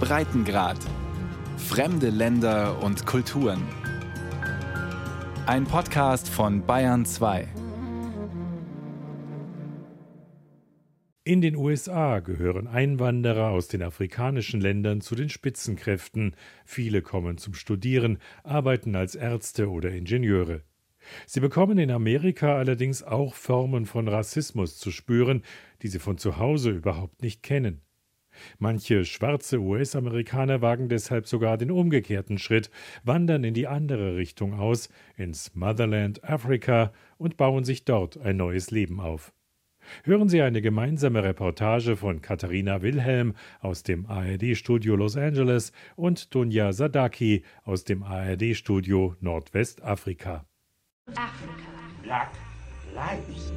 Breitengrad. Fremde Länder und Kulturen. Ein Podcast von Bayern 2. In den USA gehören Einwanderer aus den afrikanischen Ländern zu den Spitzenkräften. Viele kommen zum Studieren, arbeiten als Ärzte oder Ingenieure. Sie bekommen in Amerika allerdings auch Formen von Rassismus zu spüren, die sie von zu Hause überhaupt nicht kennen. Manche schwarze US-Amerikaner wagen deshalb sogar den umgekehrten Schritt, wandern in die andere Richtung aus, ins Motherland Afrika und bauen sich dort ein neues Leben auf. Hören Sie eine gemeinsame Reportage von Katharina Wilhelm aus dem ARD-Studio Los Angeles und Dunja Sadaki aus dem ARD-Studio Nordwestafrika. Africa. Black lives.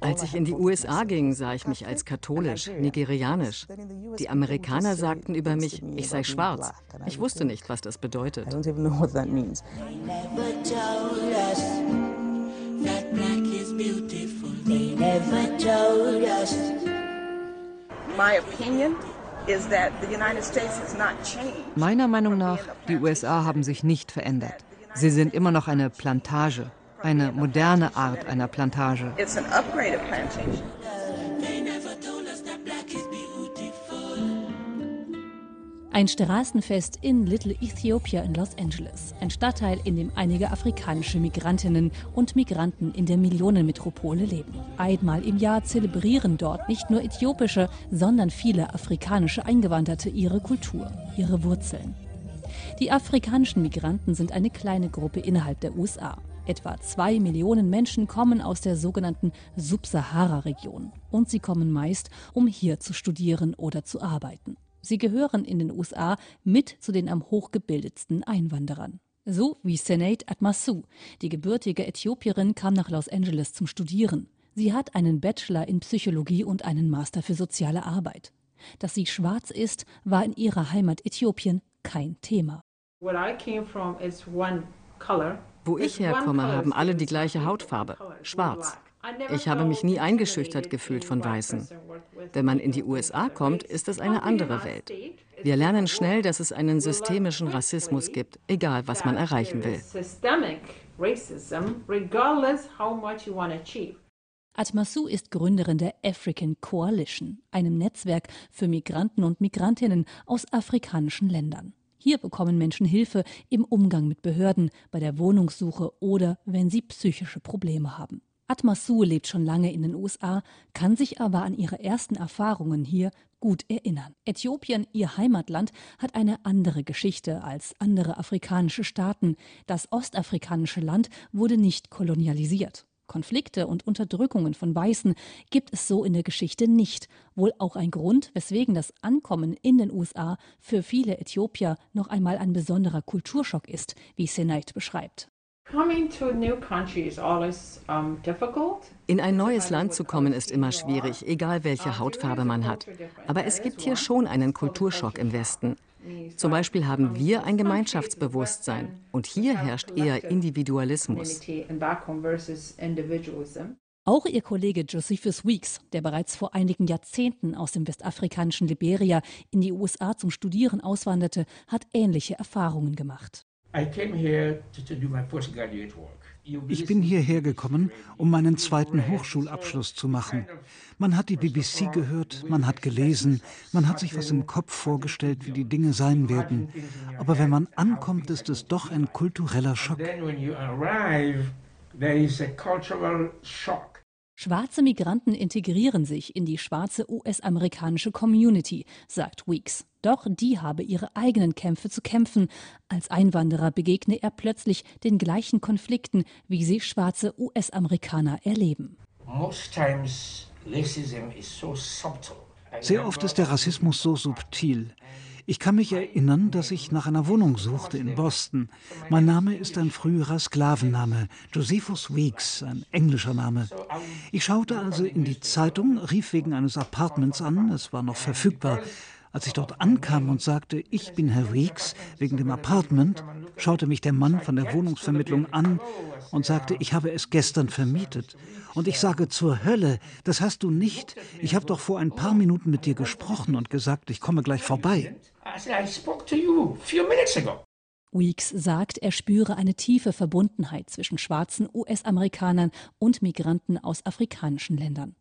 Als ich in die USA ging, sah ich mich als katholisch, nigerianisch. Die Amerikaner sagten über mich, ich sei schwarz. Ich wusste nicht, was das bedeutet. Meiner Meinung nach, die USA haben sich nicht verändert. Sie sind immer noch eine Plantage, eine moderne Art einer Plantage. It's an upgraded plantation. Ein Straßenfest in Little Ethiopia in Los Angeles, ein Stadtteil, in dem einige afrikanische Migrantinnen und Migranten in der Millionenmetropole leben. Einmal im Jahr zelebrieren dort nicht nur äthiopische, sondern viele afrikanische Eingewanderte ihre Kultur, ihre Wurzeln. Die afrikanischen Migranten sind eine kleine Gruppe innerhalb der USA. Etwa zwei Millionen Menschen kommen aus der sogenannten Subsahara-Region und sie kommen meist, um hier zu studieren oder zu arbeiten. Sie gehören in den USA mit zu den am hochgebildetsten Einwanderern. So wie Senate Atmasu. Die gebürtige Äthiopierin kam nach Los Angeles zum Studieren. Sie hat einen Bachelor in Psychologie und einen Master für soziale Arbeit. Dass sie schwarz ist, war in ihrer Heimat Äthiopien kein Thema. Wo ich herkomme, haben alle die gleiche Hautfarbe, schwarz. Ich habe mich nie eingeschüchtert gefühlt von Weißen. Wenn man in die USA kommt, ist es eine andere Welt. Wir lernen schnell, dass es einen systemischen Rassismus gibt, egal was man erreichen will. Atmasu ist Gründerin der African Coalition, einem Netzwerk für Migranten und Migrantinnen aus afrikanischen Ländern. Hier bekommen Menschen Hilfe im Umgang mit Behörden, bei der Wohnungssuche oder wenn sie psychische Probleme haben. Atmasu lebt schon lange in den USA, kann sich aber an ihre ersten Erfahrungen hier gut erinnern. Äthiopien, ihr Heimatland, hat eine andere Geschichte als andere afrikanische Staaten. Das ostafrikanische Land wurde nicht kolonialisiert. Konflikte und Unterdrückungen von Weißen gibt es so in der Geschichte nicht. Wohl auch ein Grund, weswegen das Ankommen in den USA für viele Äthiopier noch einmal ein besonderer Kulturschock ist, wie Senait beschreibt. In ein neues Land zu kommen ist immer schwierig, egal welche Hautfarbe man hat. Aber es gibt hier schon einen Kulturschock im Westen. Zum Beispiel haben wir ein Gemeinschaftsbewusstsein und hier herrscht eher Individualismus. Auch ihr Kollege Josephus Weeks, der bereits vor einigen Jahrzehnten aus dem westafrikanischen Liberia in die USA zum Studieren auswanderte, hat ähnliche Erfahrungen gemacht. I came here to, to do my postgraduate work. Ich bin hierher gekommen, um meinen zweiten Hochschulabschluss zu machen. Man hat die BBC gehört, man hat gelesen, man hat sich was im Kopf vorgestellt, wie die Dinge sein werden. Aber wenn man ankommt, ist es doch ein kultureller Schock. Schwarze Migranten integrieren sich in die schwarze US-amerikanische Community, sagt Weeks. Doch die habe ihre eigenen Kämpfe zu kämpfen. Als Einwanderer begegne er plötzlich den gleichen Konflikten, wie sie schwarze US-Amerikaner erleben. Sehr oft ist der Rassismus so subtil. Ich kann mich erinnern, dass ich nach einer Wohnung suchte in Boston. Mein Name ist ein früherer Sklavenname, Josephus Weeks, ein englischer Name. Ich schaute also in die Zeitung, rief wegen eines Apartments an, es war noch verfügbar. Als ich dort ankam und sagte, ich bin Herr Weeks wegen dem Apartment, schaute mich der Mann von der Wohnungsvermittlung an und sagte, ich habe es gestern vermietet. Und ich sage zur Hölle, das hast du nicht. Ich habe doch vor ein paar Minuten mit dir gesprochen und gesagt, ich komme gleich vorbei. Weeks sagt, er spüre eine tiefe Verbundenheit zwischen schwarzen US-Amerikanern und Migranten aus afrikanischen Ländern.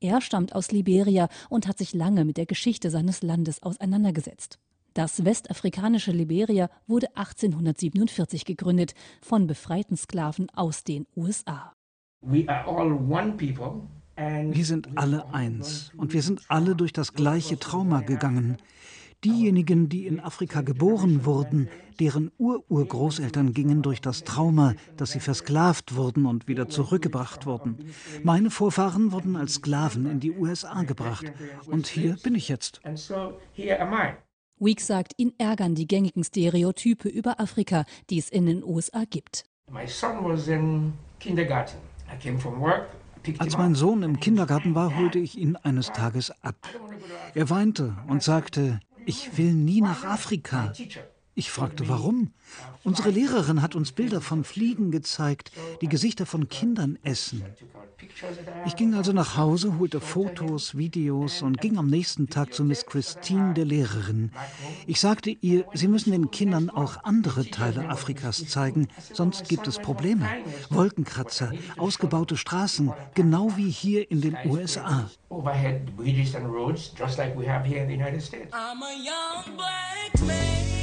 Er stammt aus Liberia und hat sich lange mit der Geschichte seines Landes auseinandergesetzt. Das westafrikanische Liberia wurde 1847 gegründet von befreiten Sklaven aus den USA. Wir sind alle eins und wir sind alle durch das gleiche Trauma gegangen. Diejenigen, die in Afrika geboren wurden, deren Ururgroßeltern gingen durch das Trauma, dass sie versklavt wurden und wieder zurückgebracht wurden. Meine Vorfahren wurden als Sklaven in die USA gebracht. Und hier bin ich jetzt. Weeks sagt, ihn ärgern die gängigen Stereotype über Afrika, die es in den USA gibt. Als mein Sohn im Kindergarten war, holte ich ihn eines Tages ab. Er weinte und sagte, ich will nie nach Afrika. Ich fragte, warum? Unsere Lehrerin hat uns Bilder von Fliegen gezeigt, die Gesichter von Kindern essen. Ich ging also nach Hause, holte Fotos, Videos und ging am nächsten Tag zu Miss Christine, der Lehrerin. Ich sagte ihr, sie müssen den Kindern auch andere Teile Afrikas zeigen, sonst gibt es Probleme. Wolkenkratzer, ausgebaute Straßen, genau wie hier in den USA. Overhead bridges and roads, just like we have here in the United States. I'm a young black man.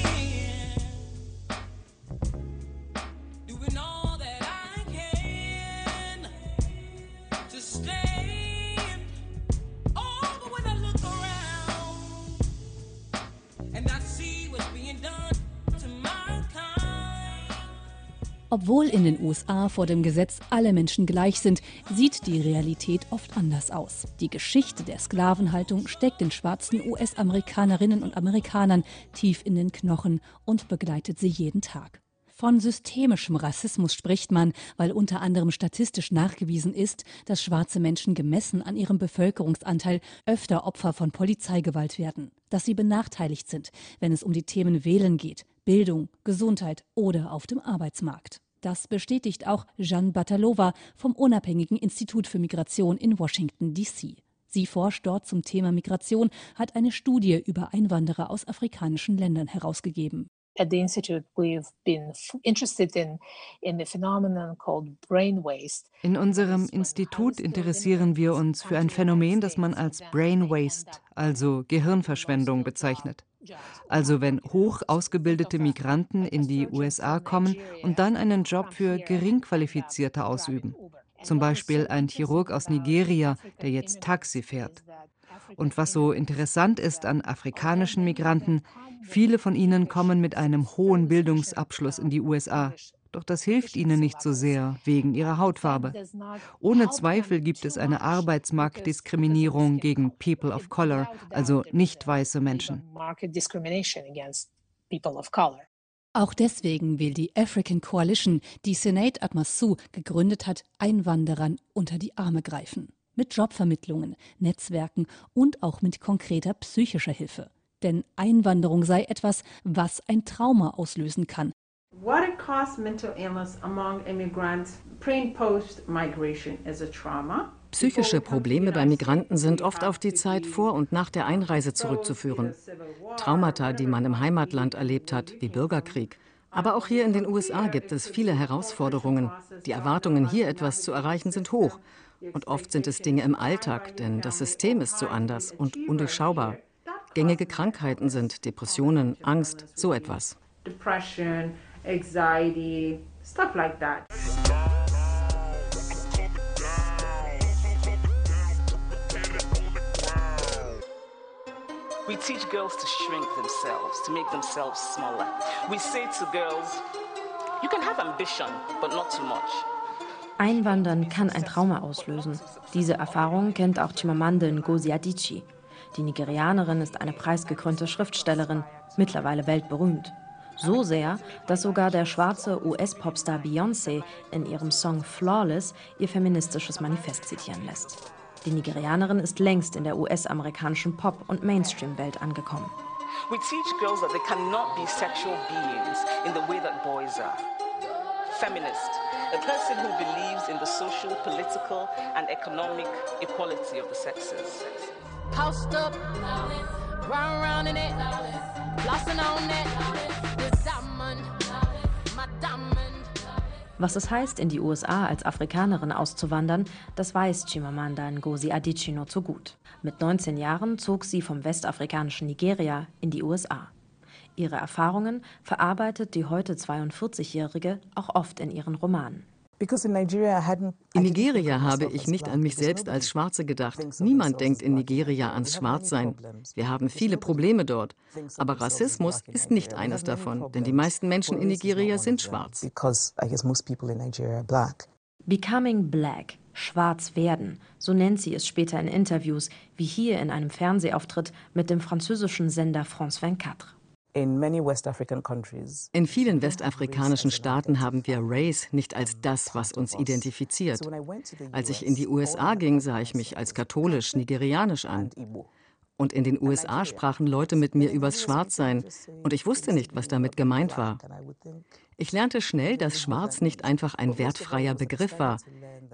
Obwohl in den USA vor dem Gesetz alle Menschen gleich sind, sieht die Realität oft anders aus. Die Geschichte der Sklavenhaltung steckt den schwarzen US-Amerikanerinnen und Amerikanern tief in den Knochen und begleitet sie jeden Tag. Von systemischem Rassismus spricht man, weil unter anderem statistisch nachgewiesen ist, dass schwarze Menschen gemessen an ihrem Bevölkerungsanteil öfter Opfer von Polizeigewalt werden, dass sie benachteiligt sind, wenn es um die Themen Wählen geht, Bildung, Gesundheit oder auf dem Arbeitsmarkt. Das bestätigt auch Jeanne Batalova vom Unabhängigen Institut für Migration in Washington, D.C. Sie forscht dort zum Thema Migration, hat eine Studie über Einwanderer aus afrikanischen Ländern herausgegeben. At the Institute, we've been interested in, in the phenomenon called brain waste. In unserem Institut interessieren wir uns für ein Phänomen, das man als Brain Waste, also Gehirnverschwendung, bezeichnet. Also wenn hoch ausgebildete Migranten in die USA kommen und dann einen Job für Geringqualifizierte ausüben. Zum Beispiel ein Chirurg aus Nigeria, der jetzt Taxi fährt. Und was so interessant ist an afrikanischen Migranten, viele von ihnen kommen mit einem hohen Bildungsabschluss in die USA. Doch das hilft ihnen nicht so sehr wegen ihrer Hautfarbe. Ohne Zweifel gibt es eine Arbeitsmarktdiskriminierung gegen People of Color, also nicht weiße Menschen. Auch deswegen will die African Coalition, die Senate Atmasu gegründet hat, Einwanderern unter die Arme greifen. Mit Jobvermittlungen, Netzwerken und auch mit konkreter psychischer Hilfe. Denn Einwanderung sei etwas, was ein Trauma auslösen kann, What it costs mental illness among immigrants pre and post migration is a trauma. Psychische Probleme bei Migranten sind oft auf die Zeit vor und nach der Einreise zurückzuführen. Traumata, die man im Heimatland erlebt hat, wie Bürgerkrieg. Aber auch hier in den USA gibt es viele Herausforderungen. Die Erwartungen, hier etwas zu erreichen, sind hoch. Und oft sind es Dinge im Alltag, denn das System ist so anders und undurchschaubar. Gängige Krankheiten sind Depressionen, Angst, so etwas. Depression, anxiety, stuff like that. We teach girls to shrink themselves, to make themselves smaller. We say to girls, you can have ambition, but not too much. Einwandern kann ein Trauma auslösen. Diese Erfahrung kennt auch Chimamanda Ngozi Adichie. Die Nigerianerin ist eine preisgekrönte Schriftstellerin, mittlerweile weltberühmt. So sehr, dass sogar der schwarze US-Popstar Beyoncé in ihrem Song Flawless ihr feministisches Manifest zitieren lässt. Die Nigerianerin ist längst in der US-amerikanischen Pop- und Mainstream-Welt angekommen. We teach girls that they cannot be sexual beings in the way that boys are. Feminist, a person who believes in the social, political and economic equality of the sexes. Post up, round round in it, flossing on it, the diamond, my diamond. Was es heißt, in die USA als Afrikanerin auszuwandern, das weiß Chimamanda Ngozi Adichie nur zu gut. Mit 19 Jahren zog sie vom westafrikanischen Nigeria in die USA. Ihre Erfahrungen verarbeitet die heute 42-Jährige auch oft in ihren Romanen. In Nigeria habe ich nicht an mich selbst als Schwarze gedacht. Niemand denkt in Nigeria ans Schwarzsein. Wir haben viele Probleme dort. Aber Rassismus ist nicht eines davon, denn die meisten Menschen in Nigeria sind schwarz. Becoming Black, schwarz werden, so nennt sie es später in Interviews, wie hier in einem Fernsehauftritt mit dem französischen Sender France 24. In vielen westafrikanischen Staaten haben wir Race nicht als das, was uns identifiziert. Als ich in die USA ging, sah ich mich als katholisch, nigerianisch an. Und in den USA sprachen Leute mit mir übers Schwarzsein, und ich wusste nicht, was damit gemeint war. Ich lernte schnell, dass Schwarz nicht einfach ein wertfreier Begriff war,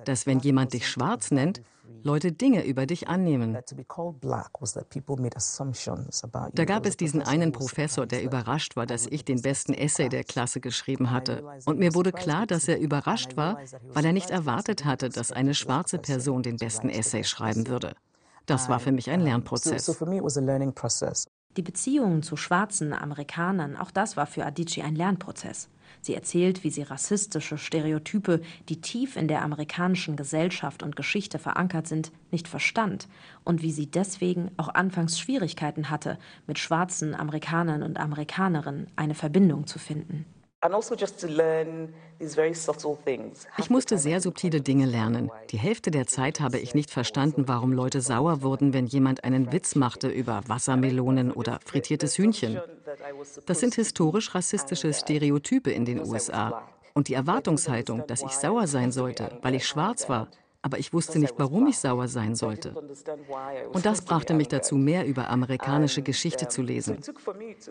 dass wenn jemand dich schwarz nennt, Leute Dinge über dich annehmen. Da gab es diesen einen Professor, der überrascht war, dass ich den besten Essay der Klasse geschrieben hatte. Und mir wurde klar, dass er überrascht war, weil er nicht erwartet hatte, dass eine schwarze Person den besten Essay schreiben würde. Das war für mich ein Lernprozess. Die Beziehungen zu schwarzen Amerikanern, auch das war für Adichie ein Lernprozess. Sie erzählt, wie sie rassistische Stereotype, die tief in der amerikanischen Gesellschaft und Geschichte verankert sind, nicht verstand und wie sie deswegen auch anfangs Schwierigkeiten hatte, mit schwarzen Amerikanern und Amerikanerinnen eine Verbindung zu finden. Also ich musste sehr subtile Dinge lernen. Die Hälfte der Zeit habe ich nicht verstanden, warum Leute sauer wurden, wenn jemand einen Witz machte über Wassermelonen oder frittiertes Hühnchen. Das sind historisch rassistische Stereotype in den USA. Und die Erwartungshaltung, dass ich sauer sein sollte, weil ich schwarz war, aber ich wusste nicht, warum ich sauer sein sollte. Und das brachte mich dazu, mehr über amerikanische Geschichte zu lesen.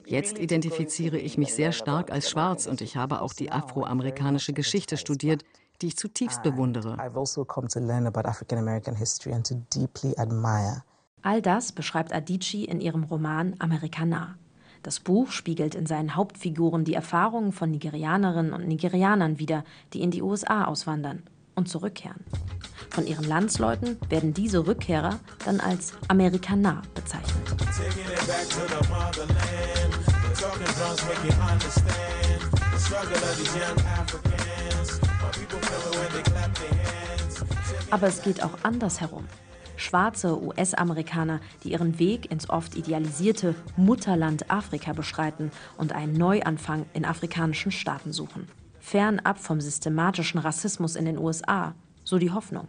Jetzt identifiziere ich mich sehr stark als schwarz und ich habe auch die afroamerikanische Geschichte studiert, die ich zutiefst bewundere. Also All das beschreibt Adichie in ihrem Roman Amerikaner. Das Buch spiegelt in seinen Hauptfiguren die Erfahrungen von Nigerianerinnen und Nigerianern wider, die in die USA auswandern und zurückkehren. Von ihren Landsleuten werden diese Rückkehrer dann als Amerikaner bezeichnet. Aber es geht auch andersherum. Schwarze US-Amerikaner, die ihren Weg ins oft idealisierte Mutterland Afrika beschreiten und einen Neuanfang in afrikanischen Staaten suchen fernab vom systematischen Rassismus in den USA, so die Hoffnung.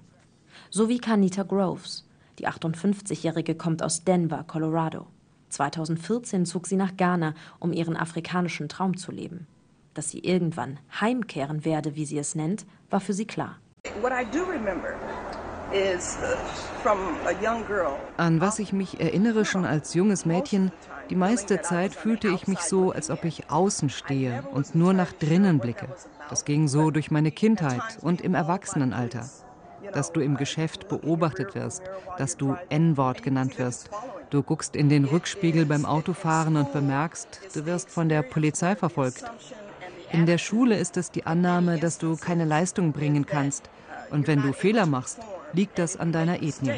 So wie Kanita Groves. Die 58-Jährige kommt aus Denver, Colorado. 2014 zog sie nach Ghana, um ihren afrikanischen Traum zu leben. Dass sie irgendwann heimkehren werde, wie sie es nennt, war für sie klar. What I do remember An was ich mich erinnere schon als junges Mädchen, die meiste Zeit fühlte ich mich so, als ob ich außen stehe und nur nach drinnen blicke. Das ging so durch meine Kindheit und im Erwachsenenalter. Dass du im Geschäft beobachtet wirst, dass du N-Wort genannt wirst. Du guckst in den Rückspiegel beim Autofahren und bemerkst, du wirst von der Polizei verfolgt. In der Schule ist es die Annahme, dass du keine Leistung bringen kannst. Und wenn du Fehler machst, liegt das an deiner Ethnie.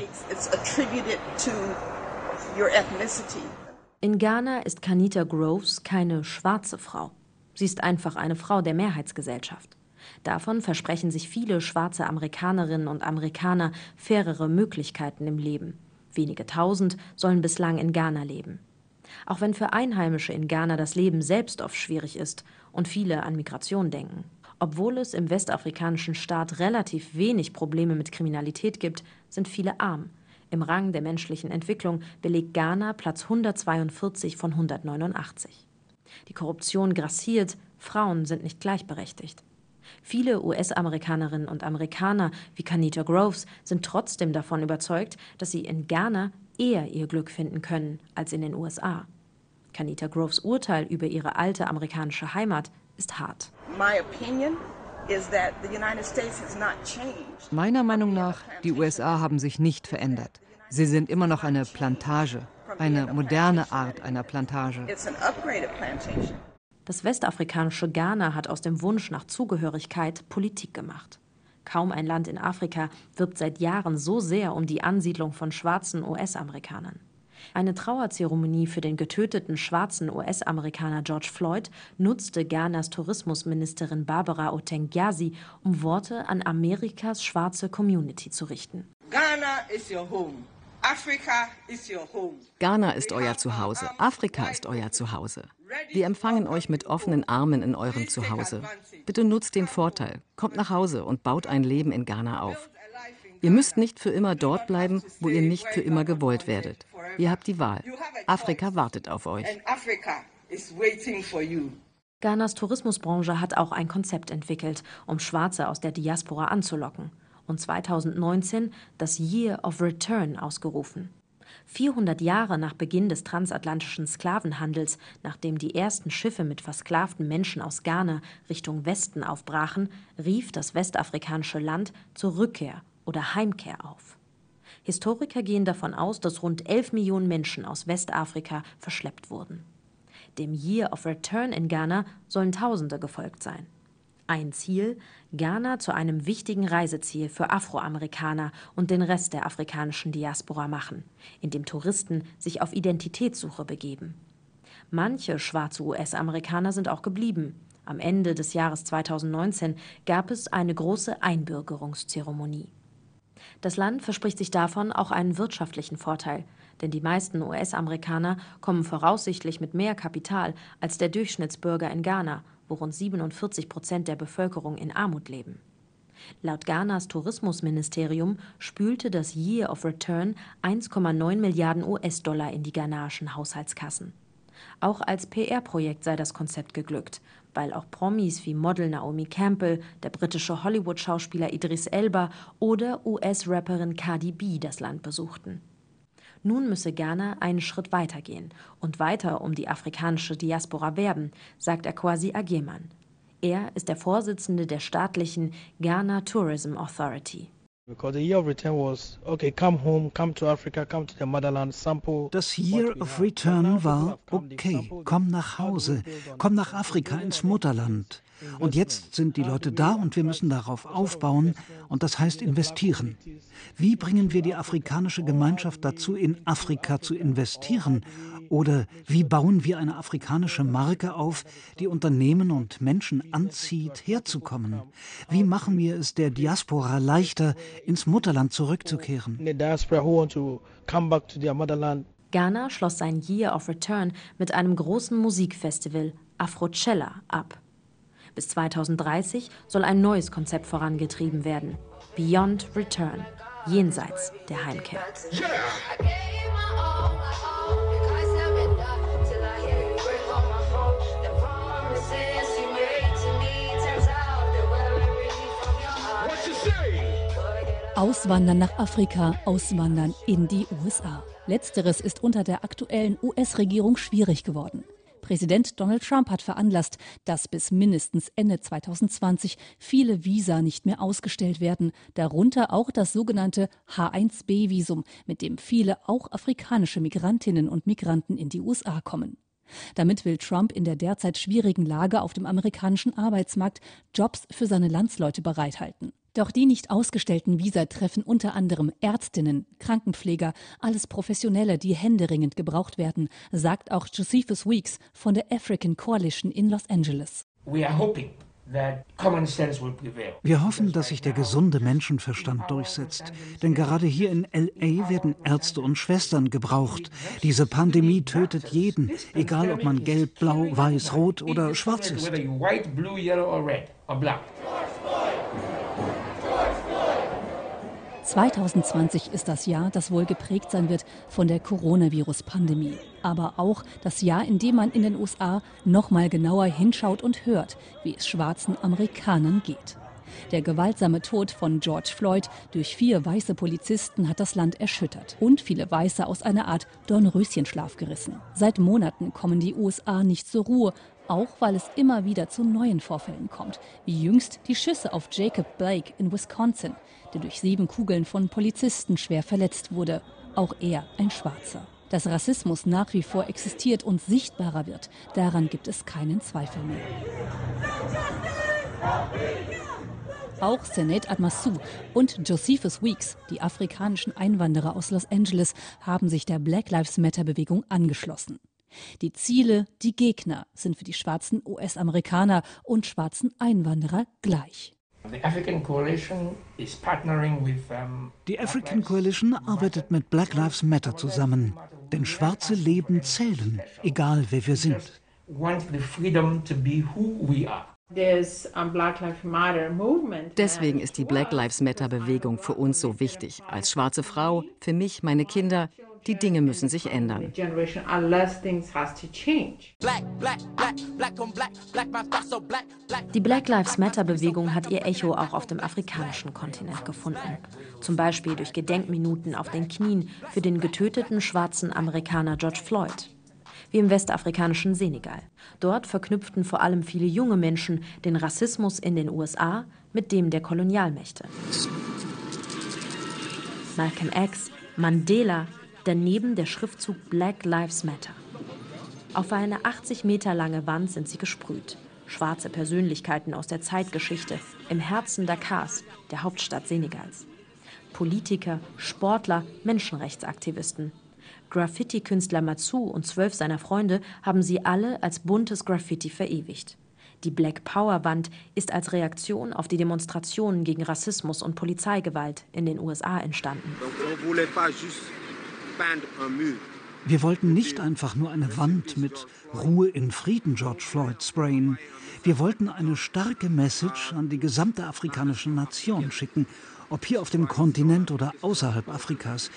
In Ghana ist Kanita Groves keine schwarze Frau. Sie ist einfach eine Frau der Mehrheitsgesellschaft. Davon versprechen sich viele schwarze Amerikanerinnen und Amerikaner fairere Möglichkeiten im Leben. Wenige tausend sollen bislang in Ghana leben. Auch wenn für Einheimische in Ghana das Leben selbst oft schwierig ist und viele an Migration denken. Obwohl es im westafrikanischen Staat relativ wenig Probleme mit Kriminalität gibt, sind viele arm. Im Rang der menschlichen Entwicklung belegt Ghana Platz 142 von 189. Die Korruption grassiert, Frauen sind nicht gleichberechtigt. Viele US-Amerikanerinnen und Amerikaner wie Kanita Groves sind trotzdem davon überzeugt, dass sie in Ghana eher ihr Glück finden können als in den USA. Kanita Groves Urteil über ihre alte amerikanische Heimat ist hart. Meiner Meinung nach, die USA haben sich nicht verändert. Sie sind immer noch eine Plantage, eine moderne Art einer Plantage. Das westafrikanische Ghana hat aus dem Wunsch nach Zugehörigkeit Politik gemacht. Kaum ein Land in Afrika wirbt seit Jahren so sehr um die Ansiedlung von schwarzen US-Amerikanern. Eine Trauerzeremonie für den getöteten schwarzen US-Amerikaner George Floyd nutzte Ghanas Tourismusministerin Barbara Otengyasi, um Worte an Amerikas schwarze Community zu richten. Ghana is your home. Africa is your home. Ghana ist euer Zuhause. Afrika ist euer Zuhause. Wir empfangen euch mit offenen Armen in eurem Zuhause. Bitte nutzt den Vorteil, kommt nach Hause und baut ein Leben in Ghana auf. Ihr müsst nicht für immer dort bleiben, wo ihr nicht für immer gewollt werdet. Ihr habt die Wahl. Afrika wartet auf euch. Ghanas Tourismusbranche hat auch ein Konzept entwickelt, um Schwarze aus der Diaspora anzulocken und 2019 das Year of Return ausgerufen. 400 Jahre nach Beginn des transatlantischen Sklavenhandels, nachdem die ersten Schiffe mit versklavten Menschen aus Ghana Richtung Westen aufbrachen, rief das westafrikanische Land zur Rückkehr oder Heimkehr auf. Historiker gehen davon aus, dass rund 11 Millionen Menschen aus Westafrika verschleppt wurden. Dem Year of Return in Ghana sollen Tausende gefolgt sein. Ein Ziel, Ghana zu einem wichtigen Reiseziel für Afroamerikaner und den Rest der afrikanischen Diaspora machen, indem Touristen sich auf Identitätssuche begeben. Manche schwarze US-Amerikaner sind auch geblieben. Am Ende des Jahres 2019 gab es eine große Einbürgerungszeremonie. Das Land verspricht sich davon auch einen wirtschaftlichen Vorteil, denn die meisten US-Amerikaner kommen voraussichtlich mit mehr Kapital als der Durchschnittsbürger in Ghana wo rund 47 Prozent der Bevölkerung in Armut leben. Laut Ghanas Tourismusministerium spülte das Year of Return 1,9 Milliarden US-Dollar in die ghanaischen Haushaltskassen. Auch als PR-Projekt sei das Konzept geglückt, weil auch Promis wie Model Naomi Campbell, der britische Hollywood-Schauspieler Idris Elba oder US-Rapperin Cardi B das Land besuchten. Nun müsse Ghana einen Schritt weitergehen und weiter um die afrikanische Diaspora werben, sagt Akwasi Ageman. Er ist der Vorsitzende der staatlichen Ghana Tourism Authority. Das Year of Return war, okay, komm nach Hause, komm nach Afrika ins Mutterland. Und jetzt sind die Leute da und wir müssen darauf aufbauen. und das heißt investieren. Wie bringen wir die afrikanische Gemeinschaft dazu, in Afrika zu investieren? Oder wie bauen wir eine afrikanische Marke auf, die Unternehmen und Menschen anzieht, herzukommen? Wie machen wir es der Diaspora leichter, ins Mutterland zurückzukehren? Ghana schloss sein Year of Return mit einem großen Musikfestival, Afrocella, ab. Bis 2030 soll ein neues Konzept vorangetrieben werden. Beyond Return, jenseits der Heimkehr. Auswandern nach Afrika, auswandern in die USA. Letzteres ist unter der aktuellen US-Regierung schwierig geworden. Präsident Donald Trump hat veranlasst, dass bis mindestens Ende 2020 viele Visa nicht mehr ausgestellt werden, darunter auch das sogenannte H1B-Visum, mit dem viele auch afrikanische Migrantinnen und Migranten in die USA kommen. Damit will Trump in der derzeit schwierigen Lage auf dem amerikanischen Arbeitsmarkt Jobs für seine Landsleute bereithalten. Doch die nicht ausgestellten Visa treffen unter anderem Ärztinnen, Krankenpfleger, alles Professionelle, die händeringend gebraucht werden, sagt auch Josephus Weeks von der African Coalition in Los Angeles. Wir hoffen, dass sich der gesunde Menschenverstand durchsetzt. Denn gerade hier in LA werden Ärzte und Schwestern gebraucht. Diese Pandemie tötet jeden, egal ob man gelb, blau, weiß, rot oder schwarz ist. 2020 ist das Jahr, das wohl geprägt sein wird von der Coronavirus-Pandemie. Aber auch das Jahr, in dem man in den USA noch mal genauer hinschaut und hört, wie es schwarzen Amerikanern geht. Der gewaltsame Tod von George Floyd durch vier weiße Polizisten hat das Land erschüttert und viele Weiße aus einer Art Dornröschenschlaf gerissen. Seit Monaten kommen die USA nicht zur Ruhe, auch weil es immer wieder zu neuen Vorfällen kommt, wie jüngst die Schüsse auf Jacob Blake in Wisconsin, der durch sieben Kugeln von Polizisten schwer verletzt wurde, auch er ein Schwarzer. Dass Rassismus nach wie vor existiert und sichtbarer wird, daran gibt es keinen Zweifel mehr. Auch Senet Admassou und Josephus Weeks, die afrikanischen Einwanderer aus Los Angeles, haben sich der Black Lives Matter Bewegung angeschlossen. Die Ziele, die Gegner sind für die schwarzen US-Amerikaner und schwarzen Einwanderer gleich. Die African Coalition arbeitet mit Black Lives Matter zusammen, denn schwarze Leben zählen, egal wer wir sind. Deswegen ist die Black Lives Matter Bewegung für uns so wichtig. Als schwarze Frau, für mich, meine Kinder. Die Dinge müssen sich ändern. Die Black Lives Matter Bewegung hat ihr Echo auch auf dem afrikanischen Kontinent gefunden. Zum Beispiel durch Gedenkminuten auf den Knien für den getöteten schwarzen Amerikaner George Floyd wie im westafrikanischen Senegal. Dort verknüpften vor allem viele junge Menschen den Rassismus in den USA mit dem der Kolonialmächte. Malcolm X, Mandela, daneben der Schriftzug Black Lives Matter. Auf eine 80 Meter lange Wand sind sie gesprüht. Schwarze Persönlichkeiten aus der Zeitgeschichte im Herzen Dakars, der Hauptstadt Senegals. Politiker, Sportler, Menschenrechtsaktivisten. Graffiti-Künstler Matsu und zwölf seiner Freunde haben sie alle als buntes Graffiti verewigt. Die Black Power Wand ist als Reaktion auf die Demonstrationen gegen Rassismus und Polizeigewalt in den USA entstanden. Wir wollten nicht einfach nur eine Wand mit Ruhe in Frieden George Floyd sprayen. Wir wollten eine starke Message an die gesamte afrikanische Nation schicken, ob hier auf dem Kontinent oder außerhalb Afrikas.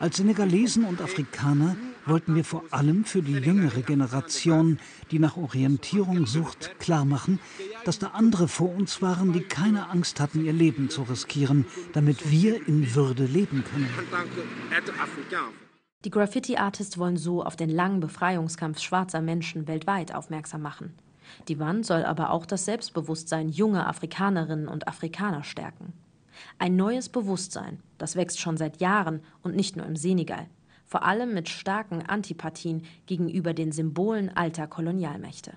Als Senegalesen und Afrikaner wollten wir vor allem für die jüngere Generation, die nach Orientierung sucht, klarmachen, dass da andere vor uns waren, die keine Angst hatten, ihr Leben zu riskieren, damit wir in Würde leben können. Die Graffiti-Artists wollen so auf den langen Befreiungskampf schwarzer Menschen weltweit aufmerksam machen. Die Wand soll aber auch das Selbstbewusstsein junger Afrikanerinnen und Afrikaner stärken. Ein neues Bewusstsein, das wächst schon seit Jahren und nicht nur im Senegal, vor allem mit starken Antipathien gegenüber den Symbolen alter Kolonialmächte.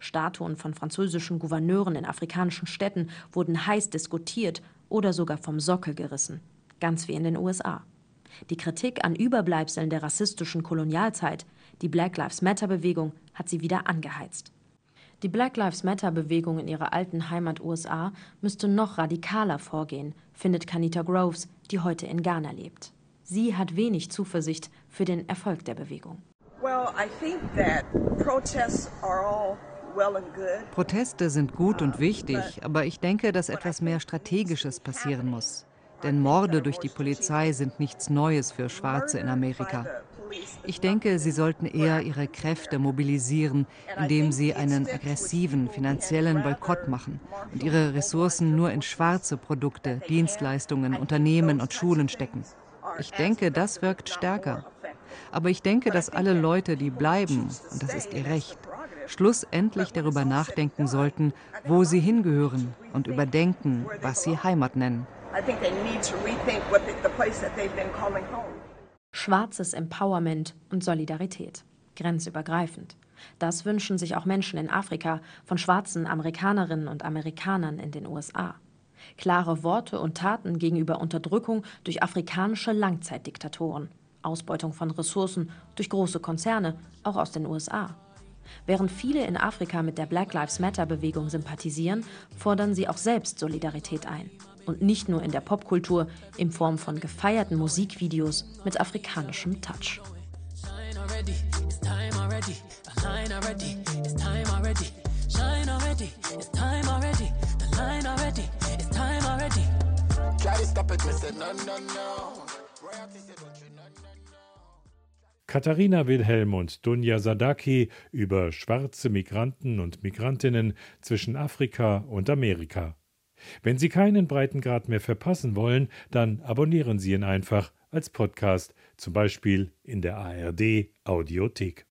Statuen von französischen Gouverneuren in afrikanischen Städten wurden heiß diskutiert oder sogar vom Sockel gerissen, ganz wie in den USA. Die Kritik an Überbleibseln der rassistischen Kolonialzeit, die Black Lives Matter Bewegung, hat sie wieder angeheizt. Die Black Lives Matter-Bewegung in ihrer alten Heimat USA müsste noch radikaler vorgehen, findet Kanita Groves, die heute in Ghana lebt. Sie hat wenig Zuversicht für den Erfolg der Bewegung. Proteste sind gut und wichtig, aber ich denke, dass etwas mehr Strategisches passieren muss. Denn Morde durch die Polizei sind nichts Neues für Schwarze in Amerika. Ich denke, sie sollten eher ihre Kräfte mobilisieren, indem sie einen aggressiven finanziellen Boykott machen und ihre Ressourcen nur in schwarze Produkte, Dienstleistungen, Unternehmen und Schulen stecken. Ich denke, das wirkt stärker. Aber ich denke, dass alle Leute, die bleiben, und das ist ihr Recht, schlussendlich darüber nachdenken sollten, wo sie hingehören und überdenken, was sie Heimat nennen. Schwarzes Empowerment und Solidarität, grenzübergreifend. Das wünschen sich auch Menschen in Afrika von schwarzen Amerikanerinnen und Amerikanern in den USA. Klare Worte und Taten gegenüber Unterdrückung durch afrikanische Langzeitdiktatoren, Ausbeutung von Ressourcen durch große Konzerne, auch aus den USA. Während viele in Afrika mit der Black Lives Matter-Bewegung sympathisieren, fordern sie auch selbst Solidarität ein und nicht nur in der Popkultur in Form von gefeierten Musikvideos mit afrikanischem Touch. Katharina Wilhelm und Dunja Sadaki über schwarze Migranten und Migrantinnen zwischen Afrika und Amerika. Wenn Sie keinen Breitengrad mehr verpassen wollen, dann abonnieren Sie ihn einfach als Podcast, zum Beispiel in der ARD Audiothek.